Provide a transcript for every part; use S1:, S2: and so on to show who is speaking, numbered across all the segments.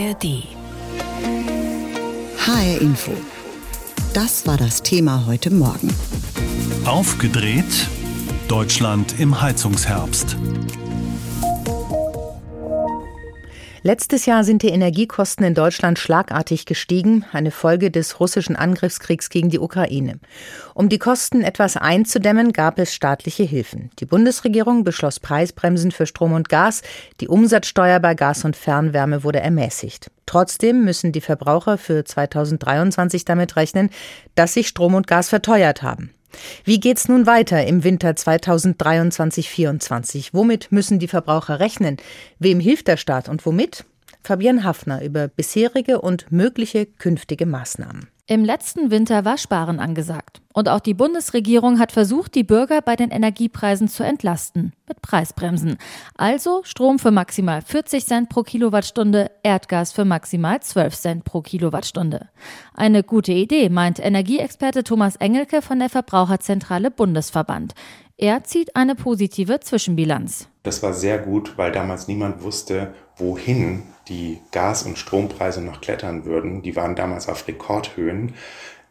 S1: ARD.
S2: HR Info. Das war das Thema heute Morgen.
S3: Aufgedreht Deutschland im Heizungsherbst.
S4: Letztes Jahr sind die Energiekosten in Deutschland schlagartig gestiegen, eine Folge des russischen Angriffskriegs gegen die Ukraine. Um die Kosten etwas einzudämmen, gab es staatliche Hilfen. Die Bundesregierung beschloss Preisbremsen für Strom und Gas, die Umsatzsteuer bei Gas und Fernwärme wurde ermäßigt. Trotzdem müssen die Verbraucher für 2023 damit rechnen, dass sich Strom und Gas verteuert haben. Wie geht's nun weiter im Winter 2023-24? Womit müssen die Verbraucher rechnen? Wem hilft der Staat und womit? Fabian Hafner über bisherige und mögliche künftige Maßnahmen.
S5: Im letzten Winter war Sparen angesagt. Und auch die Bundesregierung hat versucht, die Bürger bei den Energiepreisen zu entlasten. Mit Preisbremsen. Also Strom für maximal 40 Cent pro Kilowattstunde, Erdgas für maximal 12 Cent pro Kilowattstunde. Eine gute Idee, meint Energieexperte Thomas Engelke von der Verbraucherzentrale Bundesverband. Er zieht eine positive Zwischenbilanz.
S6: Das war sehr gut, weil damals niemand wusste, wohin die Gas- und Strompreise noch klettern würden. Die waren damals auf Rekordhöhen.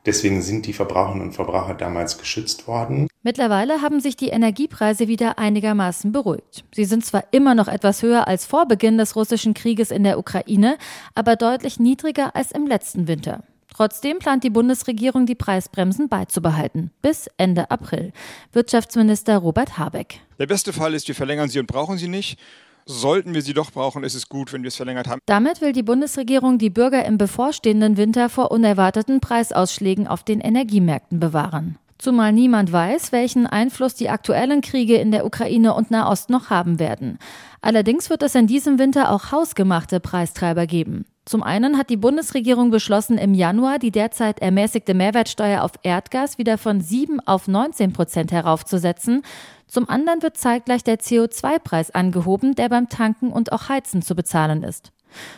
S6: Deswegen sind die Verbraucherinnen und Verbraucher damals geschützt worden.
S5: Mittlerweile haben sich die Energiepreise wieder einigermaßen beruhigt. Sie sind zwar immer noch etwas höher als vor Beginn des russischen Krieges in der Ukraine, aber deutlich niedriger als im letzten Winter. Trotzdem plant die Bundesregierung, die Preisbremsen beizubehalten. Bis Ende April. Wirtschaftsminister Robert Habeck.
S7: Der beste Fall ist, wir verlängern sie und brauchen sie nicht. Sollten wir sie doch brauchen, ist es gut, wenn wir es verlängert haben.
S5: Damit will die Bundesregierung die Bürger im bevorstehenden Winter vor unerwarteten Preisausschlägen auf den Energiemärkten bewahren. Zumal niemand weiß, welchen Einfluss die aktuellen Kriege in der Ukraine und Nahost noch haben werden. Allerdings wird es in diesem Winter auch hausgemachte Preistreiber geben. Zum einen hat die Bundesregierung beschlossen, im Januar die derzeit ermäßigte Mehrwertsteuer auf Erdgas wieder von 7 auf 19 Prozent heraufzusetzen. Zum anderen wird zeitgleich der CO2-Preis angehoben, der beim Tanken und auch Heizen zu bezahlen ist.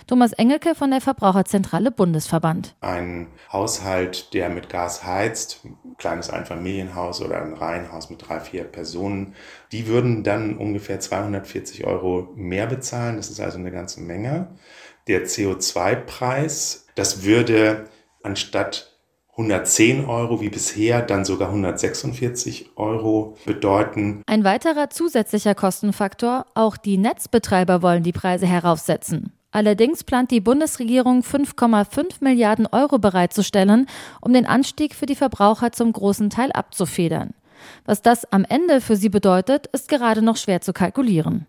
S5: Thomas Engelke von der Verbraucherzentrale Bundesverband.
S6: Ein Haushalt, der mit Gas heizt, ein kleines Einfamilienhaus oder ein Reihenhaus mit drei, vier Personen, die würden dann ungefähr 240 Euro mehr bezahlen. Das ist also eine ganze Menge. Der CO2-Preis, das würde anstatt 110 Euro wie bisher, dann sogar 146 Euro bedeuten.
S5: Ein weiterer zusätzlicher Kostenfaktor, auch die Netzbetreiber wollen die Preise heraufsetzen. Allerdings plant die Bundesregierung 5,5 Milliarden Euro bereitzustellen, um den Anstieg für die Verbraucher zum großen Teil abzufedern. Was das am Ende für sie bedeutet, ist gerade noch schwer zu kalkulieren.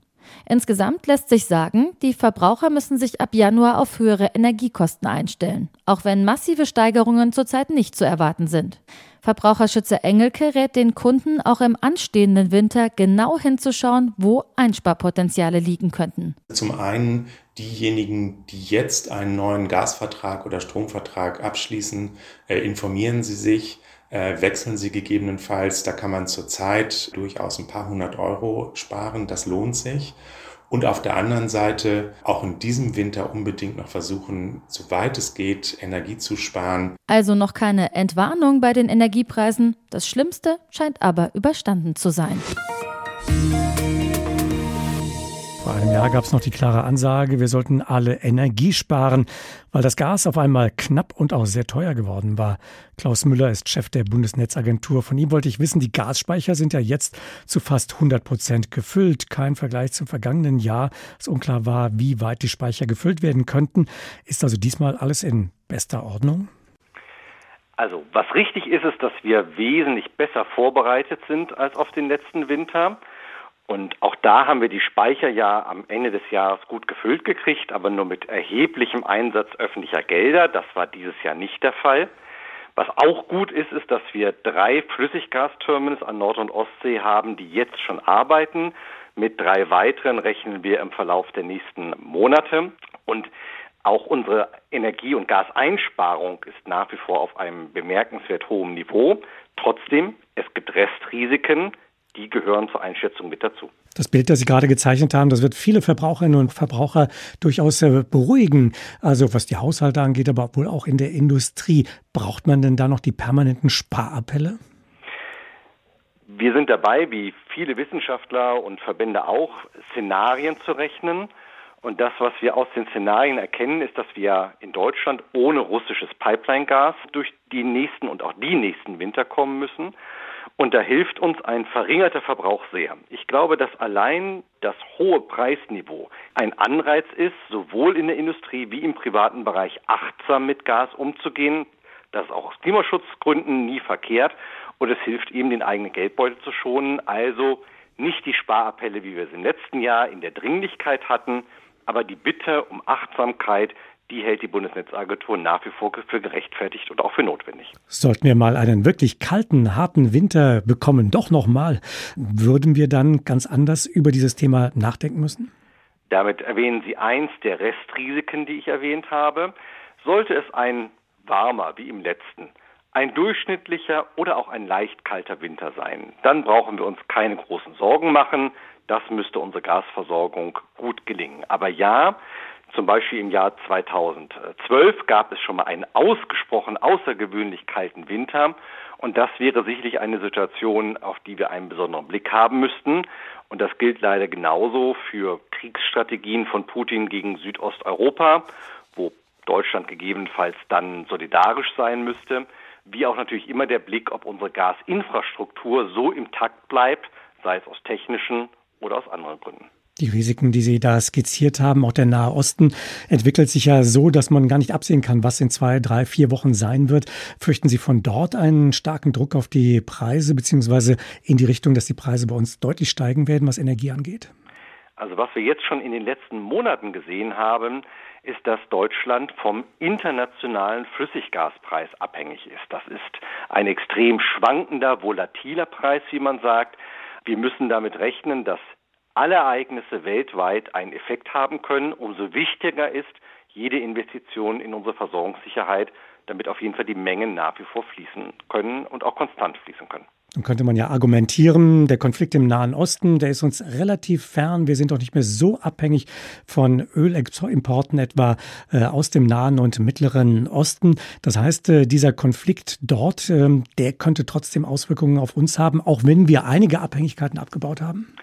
S5: Insgesamt lässt sich sagen, die Verbraucher müssen sich ab Januar auf höhere Energiekosten einstellen, auch wenn massive Steigerungen zurzeit nicht zu erwarten sind. Verbraucherschützer Engelke rät den Kunden auch im anstehenden Winter genau hinzuschauen, wo Einsparpotenziale liegen könnten.
S6: Zum einen diejenigen, die jetzt einen neuen Gasvertrag oder Stromvertrag abschließen, äh, informieren Sie sich, wechseln Sie gegebenenfalls. Da kann man zurzeit durchaus ein paar hundert Euro sparen. Das lohnt sich. Und auf der anderen Seite auch in diesem Winter unbedingt noch versuchen, soweit es geht, Energie zu sparen.
S5: Also noch keine Entwarnung bei den Energiepreisen. Das Schlimmste scheint aber überstanden zu sein.
S8: Vor einem Jahr gab es noch die klare Ansage, wir sollten alle Energie sparen, weil das Gas auf einmal knapp und auch sehr teuer geworden war. Klaus Müller ist Chef der Bundesnetzagentur. Von ihm wollte ich wissen, die Gasspeicher sind ja jetzt zu fast 100 Prozent gefüllt. Kein Vergleich zum vergangenen Jahr, es unklar war, wie weit die Speicher gefüllt werden könnten. Ist also diesmal alles in bester Ordnung?
S9: Also, was richtig ist, ist, dass wir wesentlich besser vorbereitet sind als auf den letzten Winter. Und auch da haben wir die Speicher ja am Ende des Jahres gut gefüllt gekriegt, aber nur mit erheblichem Einsatz öffentlicher Gelder. Das war dieses Jahr nicht der Fall. Was auch gut ist, ist, dass wir drei Flüssiggasterminals an Nord- und Ostsee haben, die jetzt schon arbeiten. Mit drei weiteren rechnen wir im Verlauf der nächsten Monate. Und auch unsere Energie- und Gaseinsparung ist nach wie vor auf einem bemerkenswert hohen Niveau. Trotzdem, es gibt Restrisiken, die gehören zur Einschätzung mit dazu.
S8: Das Bild, das Sie gerade gezeichnet haben, das wird viele Verbraucherinnen und Verbraucher durchaus äh, beruhigen. Also was die Haushalte angeht, aber wohl auch in der Industrie. Braucht man denn da noch die permanenten Sparappelle?
S9: Wir sind dabei, wie viele Wissenschaftler und Verbände auch, Szenarien zu rechnen. Und das, was wir aus den Szenarien erkennen, ist, dass wir in Deutschland ohne russisches Pipeline-Gas durch die nächsten und auch die nächsten Winter kommen müssen. Und da hilft uns ein verringerter Verbrauch sehr. Ich glaube, dass allein das hohe Preisniveau ein Anreiz ist, sowohl in der Industrie wie im privaten Bereich achtsam mit Gas umzugehen. Das ist auch aus Klimaschutzgründen nie verkehrt. Und es hilft eben, den eigenen Geldbeutel zu schonen. Also nicht die Sparappelle, wie wir es im letzten Jahr in der Dringlichkeit hatten, aber die Bitte um Achtsamkeit, die hält die Bundesnetzagentur nach wie vor für gerechtfertigt und auch für notwendig.
S8: Sollten wir mal einen wirklich kalten, harten Winter bekommen, doch nochmal, würden wir dann ganz anders über dieses Thema nachdenken müssen?
S9: Damit erwähnen Sie eins der Restrisiken, die ich erwähnt habe. Sollte es ein warmer wie im letzten, ein durchschnittlicher oder auch ein leicht kalter Winter sein, dann brauchen wir uns keine großen Sorgen machen. Das müsste unsere Gasversorgung gut gelingen. Aber ja, zum Beispiel im Jahr 2012 gab es schon mal einen ausgesprochen außergewöhnlich kalten Winter. Und das wäre sicherlich eine Situation, auf die wir einen besonderen Blick haben müssten. Und das gilt leider genauso für Kriegsstrategien von Putin gegen Südosteuropa, wo Deutschland gegebenenfalls dann solidarisch sein müsste, wie auch natürlich immer der Blick, ob unsere Gasinfrastruktur so im Takt bleibt, sei es aus technischen oder aus anderen Gründen.
S8: Die Risiken, die Sie da skizziert haben, auch der Nahe Osten, entwickelt sich ja so, dass man gar nicht absehen kann, was in zwei, drei, vier Wochen sein wird. Fürchten Sie von dort einen starken Druck auf die Preise, beziehungsweise in die Richtung, dass die Preise bei uns deutlich steigen werden, was Energie angeht?
S9: Also was wir jetzt schon in den letzten Monaten gesehen haben, ist, dass Deutschland vom internationalen Flüssiggaspreis abhängig ist. Das ist ein extrem schwankender, volatiler Preis, wie man sagt. Wir müssen damit rechnen, dass alle Ereignisse weltweit einen Effekt haben können, umso wichtiger ist jede Investition in unsere Versorgungssicherheit, damit auf jeden Fall die Mengen nach wie vor fließen können und auch konstant fließen können.
S8: Dann könnte man ja argumentieren, der Konflikt im Nahen Osten, der ist uns relativ fern. Wir sind doch nicht mehr so abhängig von Ölimporten etwa äh, aus dem Nahen und Mittleren Osten. Das heißt, äh, dieser Konflikt dort, äh, der könnte trotzdem Auswirkungen auf uns haben, auch wenn wir einige Abhängigkeiten abgebaut haben.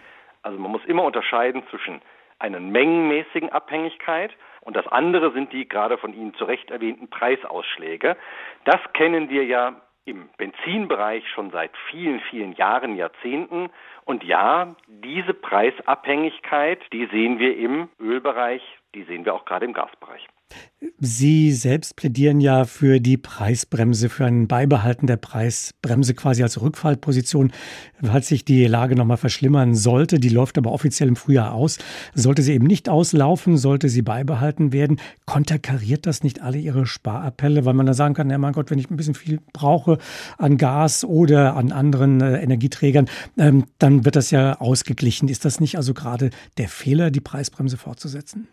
S9: Also man muss immer unterscheiden zwischen einer mengenmäßigen Abhängigkeit und das andere sind die gerade von Ihnen zu Recht erwähnten Preisausschläge. Das kennen wir ja im Benzinbereich schon seit vielen, vielen Jahren, Jahrzehnten. Und ja, diese Preisabhängigkeit, die sehen wir im Ölbereich, die sehen wir auch gerade im Gasbereich.
S8: Sie selbst plädieren ja für die Preisbremse, für ein Beibehalten der Preisbremse quasi als Rückfallposition, falls sich die Lage nochmal verschlimmern sollte. Die läuft aber offiziell im Frühjahr aus. Sollte sie eben nicht auslaufen, sollte sie beibehalten werden, konterkariert das nicht alle Ihre Sparappelle, weil man da sagen kann, ja mein Gott, wenn ich ein bisschen viel brauche an Gas oder an anderen äh, Energieträgern, ähm, wird das ja ausgeglichen. Ist das nicht also gerade der Fehler, die Preisbremse fortzusetzen?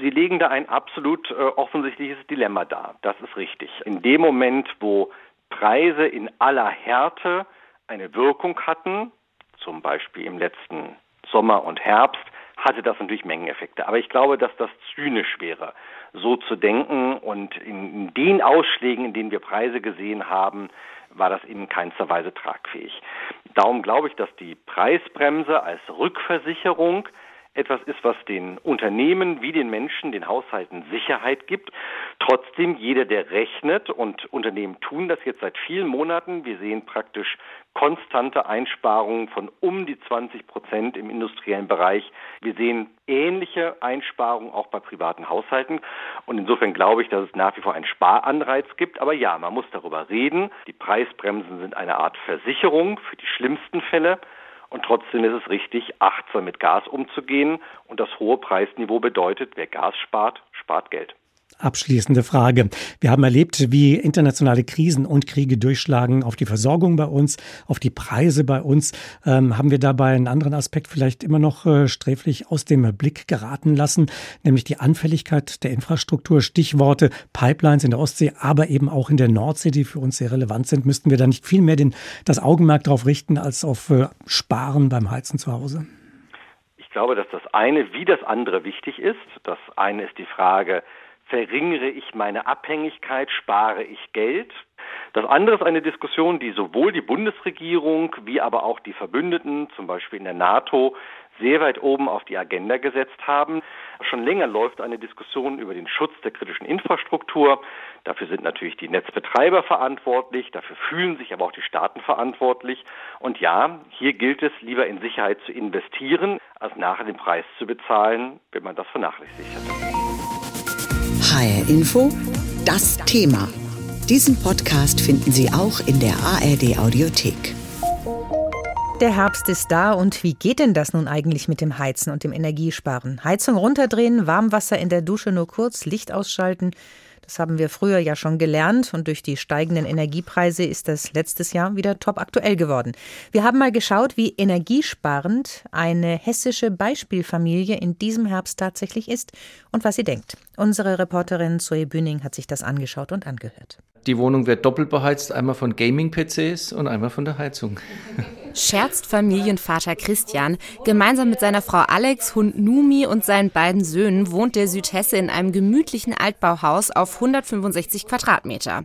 S9: Sie legen da ein absolut äh, offensichtliches Dilemma dar. Das ist richtig. In dem Moment, wo Preise in aller Härte eine Wirkung hatten, zum Beispiel im letzten Sommer und Herbst, hatte das natürlich Mengeneffekte. Aber ich glaube, dass das zynisch wäre, so zu denken. Und in den Ausschlägen, in denen wir Preise gesehen haben, war das in keinster Weise tragfähig. Darum glaube ich, dass die Preisbremse als Rückversicherung etwas ist, was den Unternehmen wie den Menschen, den Haushalten Sicherheit gibt. Trotzdem, jeder, der rechnet und Unternehmen tun das jetzt seit vielen Monaten, wir sehen praktisch konstante Einsparungen von um die 20 Prozent im industriellen Bereich. Wir sehen ähnliche Einsparungen auch bei privaten Haushalten. Und insofern glaube ich, dass es nach wie vor einen Sparanreiz gibt. Aber ja, man muss darüber reden. Die Preisbremsen sind eine Art Versicherung für die schlimmsten Fälle. Und trotzdem ist es richtig, achtsam mit Gas umzugehen. Und das hohe Preisniveau bedeutet, wer Gas spart, spart Geld.
S8: Abschließende Frage. Wir haben erlebt, wie internationale Krisen und Kriege durchschlagen auf die Versorgung bei uns, auf die Preise bei uns. Ähm, haben wir dabei einen anderen Aspekt vielleicht immer noch äh, sträflich aus dem Blick geraten lassen, nämlich die Anfälligkeit der Infrastruktur. Stichworte Pipelines in der Ostsee, aber eben auch in der Nordsee, die für uns sehr relevant sind. Müssten wir da nicht viel mehr den, das Augenmerk darauf richten, als auf äh, Sparen beim Heizen zu Hause?
S9: Ich glaube, dass das eine wie das andere wichtig ist. Das eine ist die Frage, verringere ich meine Abhängigkeit, spare ich Geld. Das andere ist eine Diskussion, die sowohl die Bundesregierung wie aber auch die Verbündeten, zum Beispiel in der NATO, sehr weit oben auf die Agenda gesetzt haben. Schon länger läuft eine Diskussion über den Schutz der kritischen Infrastruktur. Dafür sind natürlich die Netzbetreiber verantwortlich, dafür fühlen sich aber auch die Staaten verantwortlich. Und ja, hier gilt es, lieber in Sicherheit zu investieren, als nachher den Preis zu bezahlen, wenn man das vernachlässigt hat.
S2: HR Info, das Thema. Diesen Podcast finden Sie auch in der ARD Audiothek.
S4: Der Herbst ist da und wie geht denn das nun eigentlich mit dem Heizen und dem Energiesparen? Heizung runterdrehen, Warmwasser in der Dusche nur kurz, Licht ausschalten. Das haben wir früher ja schon gelernt und durch die steigenden Energiepreise ist das letztes Jahr wieder top aktuell geworden. Wir haben mal geschaut, wie energiesparend eine hessische Beispielfamilie in diesem Herbst tatsächlich ist und was sie denkt. Unsere Reporterin Zoe Bühning hat sich das angeschaut und angehört.
S1: Die Wohnung wird doppelt beheizt, einmal von Gaming-PCs und einmal von der Heizung.
S10: Scherzt Familienvater Christian. Gemeinsam mit seiner Frau Alex, Hund Numi und seinen beiden Söhnen wohnt der Südhesse in einem gemütlichen Altbauhaus auf 165 Quadratmeter.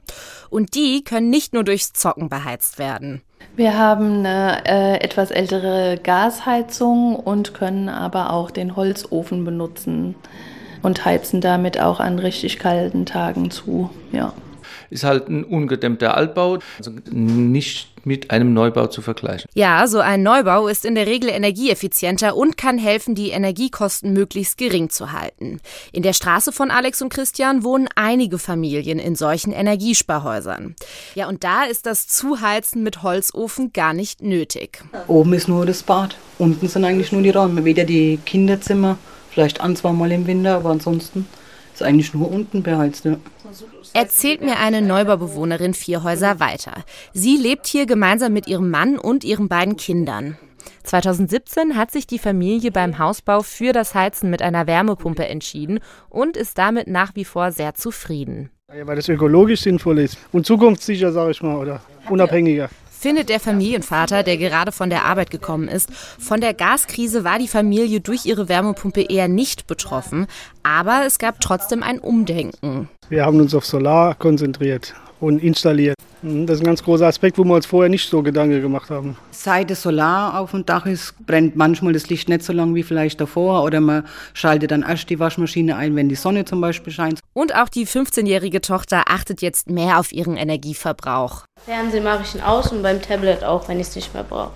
S10: Und die können nicht nur durchs Zocken beheizt werden.
S11: Wir haben eine äh, etwas ältere Gasheizung und können aber auch den Holzofen benutzen und heizen damit auch an richtig kalten Tagen zu. Ja
S1: ist halt ein ungedämmter Altbau, also nicht mit einem Neubau zu vergleichen.
S10: Ja, so ein Neubau ist in der Regel energieeffizienter und kann helfen, die Energiekosten möglichst gering zu halten. In der Straße von Alex und Christian wohnen einige Familien in solchen Energiesparhäusern. Ja, und da ist das Zuheizen mit Holzofen gar nicht nötig.
S12: Oben ist nur das Bad, unten sind eigentlich nur die Räume, weder die Kinderzimmer, vielleicht ein, zwei Mal im Winter, aber ansonsten ist eigentlich nur unten beheizt. Ja.
S10: Erzählt mir eine Neubaubewohnerin vier Häuser weiter. Sie lebt hier gemeinsam mit ihrem Mann und ihren beiden Kindern. 2017 hat sich die Familie beim Hausbau für das Heizen mit einer Wärmepumpe entschieden und ist damit nach wie vor sehr zufrieden.
S13: Ja, weil das ökologisch sinnvoll ist und zukunftssicher, sage ich mal, oder unabhängiger
S10: findet der Familienvater, der gerade von der Arbeit gekommen ist. Von der Gaskrise war die Familie durch ihre Wärmepumpe eher nicht betroffen, aber es gab trotzdem ein Umdenken.
S13: Wir haben uns auf Solar konzentriert und installiert. Mhm, das ist ein ganz großer Aspekt, wo wir uns vorher nicht so Gedanken gemacht haben.
S12: Seit das Solar auf dem Dach ist, brennt manchmal das Licht nicht so lang wie vielleicht davor oder man schaltet dann erst die Waschmaschine ein, wenn die Sonne zum Beispiel scheint.
S10: Und auch die 15-jährige Tochter achtet jetzt mehr auf ihren Energieverbrauch.
S14: Fernsehen mache ich ihn aus und beim Tablet auch, wenn ich es nicht mehr brauche.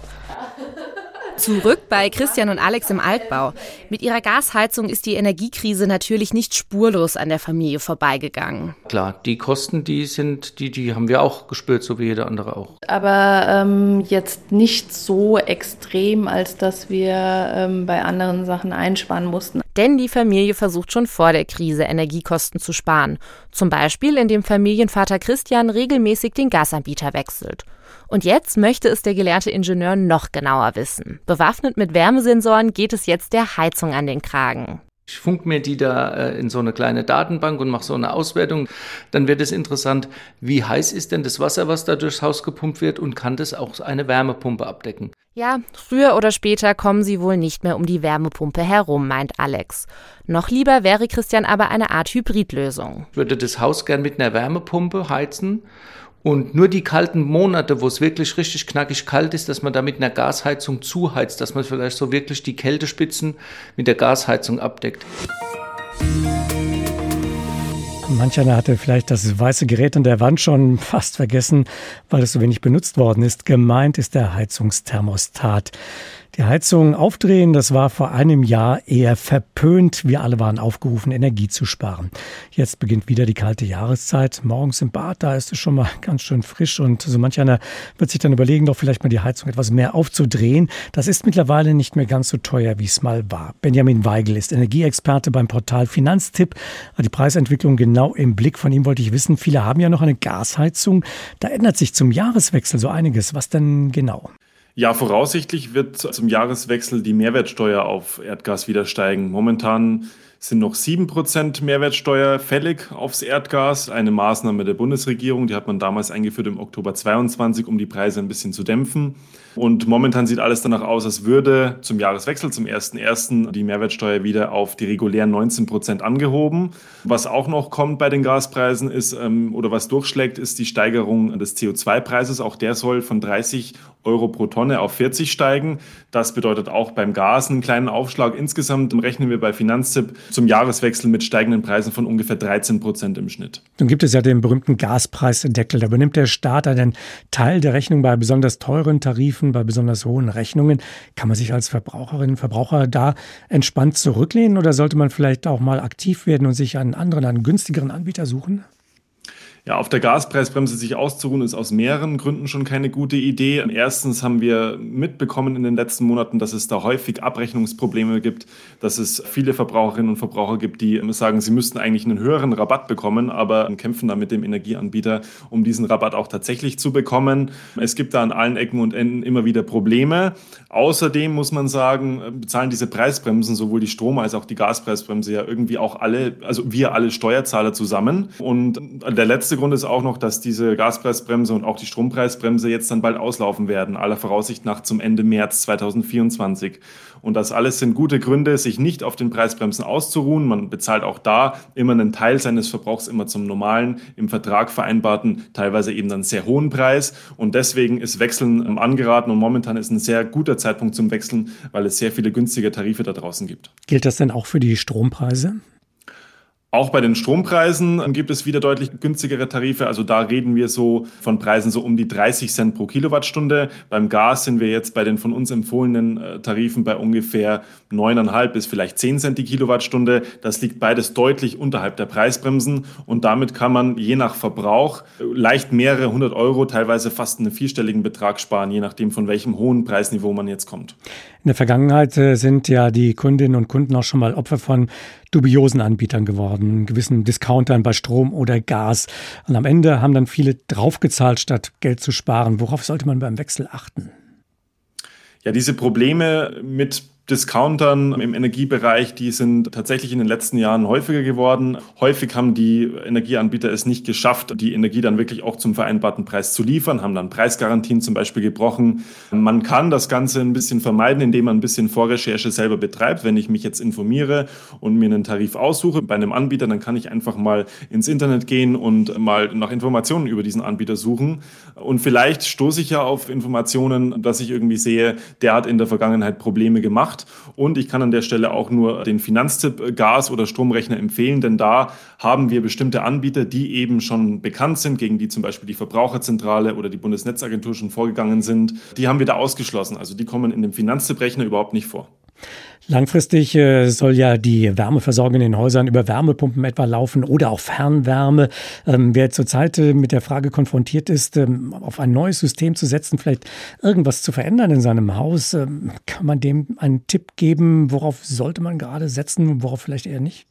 S10: Zurück bei Christian und Alex im Altbau. Mit ihrer Gasheizung ist die Energiekrise natürlich nicht spurlos an der Familie vorbeigegangen.
S1: Klar, die Kosten, die sind, die, die haben wir auch gespürt, so wie jeder andere auch.
S11: Aber ähm, jetzt nicht so extrem, als dass wir ähm, bei anderen Sachen einsparen mussten.
S10: Denn die Familie versucht schon vor der Krise Energiekosten zu sparen. Zum Beispiel, indem Familienvater Christian regelmäßig den Gasanbieter wechselt. Und jetzt möchte es der gelehrte Ingenieur noch genauer wissen. Bewaffnet mit Wärmesensoren geht es jetzt der Heizung an den Kragen.
S1: Ich funk mir die da äh, in so eine kleine Datenbank und mache so eine Auswertung. Dann wird es interessant, wie heiß ist denn das Wasser, was da durchs Haus gepumpt wird und kann das auch eine Wärmepumpe abdecken?
S10: Ja, früher oder später kommen sie wohl nicht mehr um die Wärmepumpe herum, meint Alex. Noch lieber wäre Christian aber eine Art Hybridlösung.
S1: Ich würde das Haus gern mit einer Wärmepumpe heizen und nur die kalten Monate, wo es wirklich richtig knackig kalt ist, dass man da mit einer Gasheizung zuheizt, dass man vielleicht so wirklich die Kältespitzen mit der Gasheizung abdeckt.
S8: Manch einer hatte vielleicht das weiße Gerät an der Wand schon fast vergessen, weil es so wenig benutzt worden ist. Gemeint ist der Heizungsthermostat. Die Heizung aufdrehen, das war vor einem Jahr eher verpönt. Wir alle waren aufgerufen, Energie zu sparen. Jetzt beginnt wieder die kalte Jahreszeit. Morgens im Bad, da ist es schon mal ganz schön frisch und so manch einer wird sich dann überlegen, doch vielleicht mal die Heizung etwas mehr aufzudrehen. Das ist mittlerweile nicht mehr ganz so teuer, wie es mal war. Benjamin Weigel ist Energieexperte beim Portal Finanztipp. Die Preisentwicklung genau im Blick. Von ihm wollte ich wissen, viele haben ja noch eine Gasheizung. Da ändert sich zum Jahreswechsel so einiges. Was denn genau?
S15: Ja, voraussichtlich wird zum Jahreswechsel die Mehrwertsteuer auf Erdgas wieder steigen. Momentan sind noch 7% Mehrwertsteuer fällig aufs Erdgas. Eine Maßnahme der Bundesregierung, die hat man damals eingeführt im Oktober 22, um die Preise ein bisschen zu dämpfen. Und momentan sieht alles danach aus, als würde zum Jahreswechsel, zum 1.1. die Mehrwertsteuer wieder auf die regulären 19 Prozent angehoben. Was auch noch kommt bei den Gaspreisen ist, ähm, oder was durchschlägt, ist die Steigerung des CO2-Preises. Auch der soll von 30 Euro pro Tonne auf 40 steigen. Das bedeutet auch beim Gas einen kleinen Aufschlag. Insgesamt rechnen wir bei Finanztipp zum Jahreswechsel mit steigenden Preisen von ungefähr 13 Prozent im Schnitt.
S8: Nun gibt es ja den berühmten Gaspreisdeckel. Da übernimmt der Staat einen Teil der Rechnung bei besonders teuren Tarifen, bei besonders hohen Rechnungen. Kann man sich als Verbraucherin, Verbraucher da entspannt zurücklehnen oder sollte man vielleicht auch mal aktiv werden und sich einen anderen, einen günstigeren Anbieter suchen?
S15: Ja, auf der Gaspreisbremse sich auszuruhen, ist aus mehreren Gründen schon keine gute Idee. Erstens haben wir mitbekommen in den letzten Monaten, dass es da häufig Abrechnungsprobleme gibt, dass es viele Verbraucherinnen und Verbraucher gibt, die sagen, sie müssten eigentlich einen höheren Rabatt bekommen, aber kämpfen da mit dem Energieanbieter, um diesen Rabatt auch tatsächlich zu bekommen. Es gibt da an allen Ecken und Enden immer wieder Probleme. Außerdem muss man sagen, bezahlen diese Preisbremsen, sowohl die Strom- als auch die Gaspreisbremse ja irgendwie auch alle, also wir alle Steuerzahler zusammen. Und der letzte letzte Grund ist auch noch, dass diese Gaspreisbremse und auch die Strompreisbremse jetzt dann bald auslaufen werden, aller Voraussicht nach zum Ende März 2024. Und das alles sind gute Gründe, sich nicht auf den Preisbremsen auszuruhen. Man bezahlt auch da immer einen Teil seines Verbrauchs immer zum normalen, im Vertrag vereinbarten, teilweise eben dann sehr hohen Preis. Und deswegen ist Wechseln angeraten und momentan ist ein sehr guter Zeitpunkt zum Wechseln, weil es sehr viele günstige Tarife da draußen gibt.
S8: Gilt das denn auch für die Strompreise?
S15: Auch bei den Strompreisen gibt es wieder deutlich günstigere Tarife. Also da reden wir so von Preisen so um die 30 Cent pro Kilowattstunde. Beim Gas sind wir jetzt bei den von uns empfohlenen äh, Tarifen bei ungefähr 9,5 bis vielleicht 10 Cent die Kilowattstunde. Das liegt beides deutlich unterhalb der Preisbremsen. Und damit kann man je nach Verbrauch leicht mehrere hundert Euro, teilweise fast einen vierstelligen Betrag sparen, je nachdem von welchem hohen Preisniveau man jetzt kommt.
S8: In der Vergangenheit äh, sind ja die Kundinnen und Kunden auch schon mal Opfer von dubiosen Anbietern geworden, gewissen Discountern bei Strom oder Gas. Und am Ende haben dann viele draufgezahlt, statt Geld zu sparen. Worauf sollte man beim Wechsel achten?
S15: Ja, diese Probleme mit Discountern im Energiebereich, die sind tatsächlich in den letzten Jahren häufiger geworden. Häufig haben die Energieanbieter es nicht geschafft, die Energie dann wirklich auch zum vereinbarten Preis zu liefern, haben dann Preisgarantien zum Beispiel gebrochen. Man kann das Ganze ein bisschen vermeiden, indem man ein bisschen Vorrecherche selber betreibt. Wenn ich mich jetzt informiere und mir einen Tarif aussuche bei einem Anbieter, dann kann ich einfach mal ins Internet gehen und mal nach Informationen über diesen Anbieter suchen. Und vielleicht stoße ich ja auf Informationen, dass ich irgendwie sehe, der hat in der Vergangenheit Probleme gemacht macht. Und ich kann an der Stelle auch nur den Finanztipp Gas- oder Stromrechner empfehlen, denn da haben wir bestimmte Anbieter, die eben schon bekannt sind, gegen die zum Beispiel die Verbraucherzentrale oder die Bundesnetzagentur schon vorgegangen sind. Die haben wir da ausgeschlossen. Also die kommen in dem Finanztipprechner überhaupt nicht vor.
S8: Langfristig äh, soll ja die Wärmeversorgung in den Häusern über Wärmepumpen etwa laufen oder auch Fernwärme. Ähm, wer zurzeit äh, mit der Frage konfrontiert ist, ähm, auf ein neues System zu setzen, vielleicht irgendwas zu verändern in seinem Haus, ähm, kann man dem einen Tipp geben, worauf sollte man gerade setzen, worauf vielleicht eher nicht?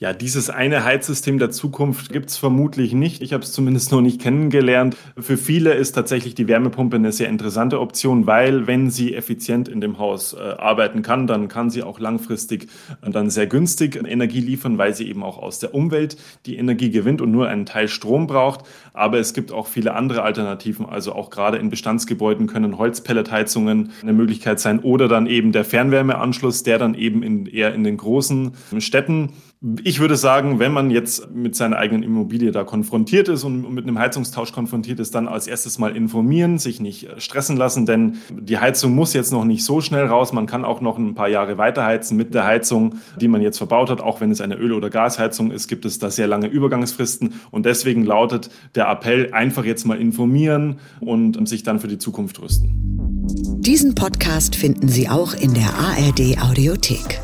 S15: Ja, dieses eine Heizsystem der Zukunft gibt's vermutlich nicht. Ich habe es zumindest noch nicht kennengelernt. Für viele ist tatsächlich die Wärmepumpe eine sehr interessante Option, weil wenn sie effizient in dem Haus äh, arbeiten kann, dann kann sie auch langfristig äh, dann sehr günstig Energie liefern, weil sie eben auch aus der Umwelt die Energie gewinnt und nur einen Teil Strom braucht. Aber es gibt auch viele andere Alternativen. Also auch gerade in Bestandsgebäuden können Holzpelletheizungen eine Möglichkeit sein oder dann eben der Fernwärmeanschluss, der dann eben in, eher in den großen Städten ich würde sagen, wenn man jetzt mit seiner eigenen Immobilie da konfrontiert ist und mit einem Heizungstausch konfrontiert ist, dann als erstes mal informieren, sich nicht äh, stressen lassen, denn die Heizung muss jetzt noch nicht so schnell raus. Man kann auch noch ein paar Jahre weiterheizen mit der Heizung, die man jetzt verbaut hat. Auch wenn es eine Öl- oder Gasheizung ist, gibt es da sehr lange Übergangsfristen. Und deswegen lautet der Appell, einfach jetzt mal informieren und sich dann für die Zukunft rüsten.
S2: Diesen Podcast finden Sie auch in der ARD Audiothek.